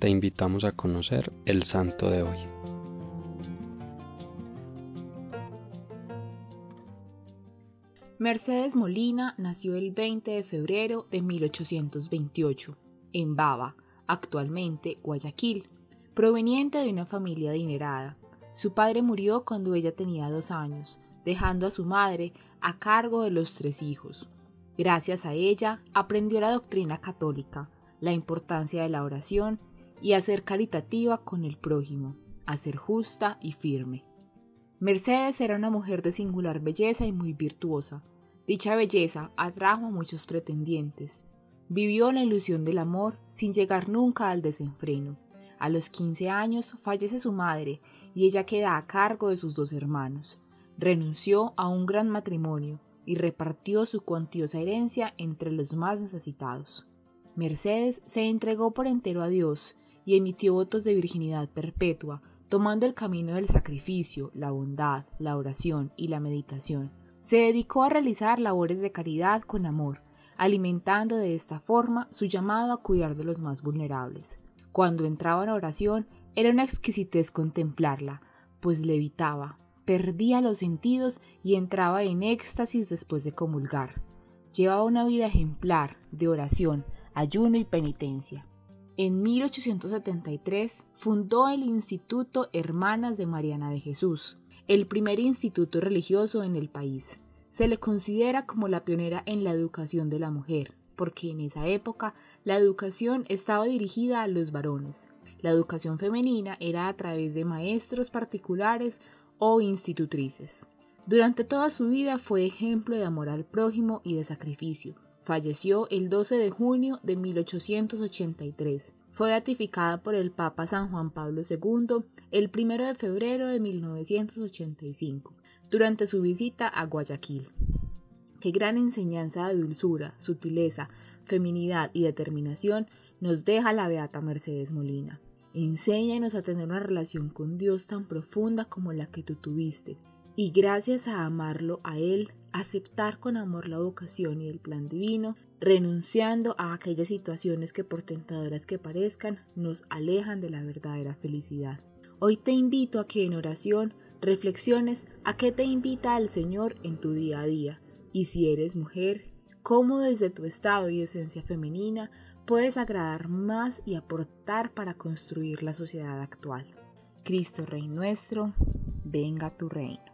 te invitamos a conocer el santo de hoy. Mercedes Molina nació el 20 de febrero de 1828 en Baba, actualmente Guayaquil, proveniente de una familia adinerada. Su padre murió cuando ella tenía dos años, dejando a su madre a cargo de los tres hijos. Gracias a ella aprendió la doctrina católica, la importancia de la oración y a ser caritativa con el prójimo, a ser justa y firme. Mercedes era una mujer de singular belleza y muy virtuosa. Dicha belleza atrajo a muchos pretendientes. Vivió la ilusión del amor sin llegar nunca al desenfreno. A los 15 años fallece su madre y ella queda a cargo de sus dos hermanos. Renunció a un gran matrimonio y repartió su cuantiosa herencia entre los más necesitados. Mercedes se entregó por entero a Dios y emitió votos de virginidad perpetua, tomando el camino del sacrificio, la bondad, la oración y la meditación. Se dedicó a realizar labores de caridad con amor, alimentando de esta forma su llamado a cuidar de los más vulnerables. Cuando entraba en oración era una exquisitez contemplarla, pues levitaba, perdía los sentidos y entraba en éxtasis después de comulgar. Llevaba una vida ejemplar de oración, ayuno y penitencia. En 1873 fundó el Instituto Hermanas de Mariana de Jesús, el primer instituto religioso en el país. Se le considera como la pionera en la educación de la mujer, porque en esa época la educación estaba dirigida a los varones. La educación femenina era a través de maestros particulares o institutrices. Durante toda su vida fue ejemplo de amor al prójimo y de sacrificio, Falleció el 12 de junio de 1883. Fue ratificada por el Papa San Juan Pablo II el 1 de febrero de 1985, durante su visita a Guayaquil. Qué gran enseñanza de dulzura, sutileza, feminidad y determinación nos deja la beata Mercedes Molina. Enséñanos a tener una relación con Dios tan profunda como la que tú tuviste, y gracias a amarlo a Él, aceptar con amor la vocación y el plan divino, renunciando a aquellas situaciones que por tentadoras que parezcan nos alejan de la verdadera felicidad. Hoy te invito a que en oración reflexiones a qué te invita el Señor en tu día a día y si eres mujer, cómo desde tu estado y esencia femenina puedes agradar más y aportar para construir la sociedad actual. Cristo Rey nuestro, venga tu reino.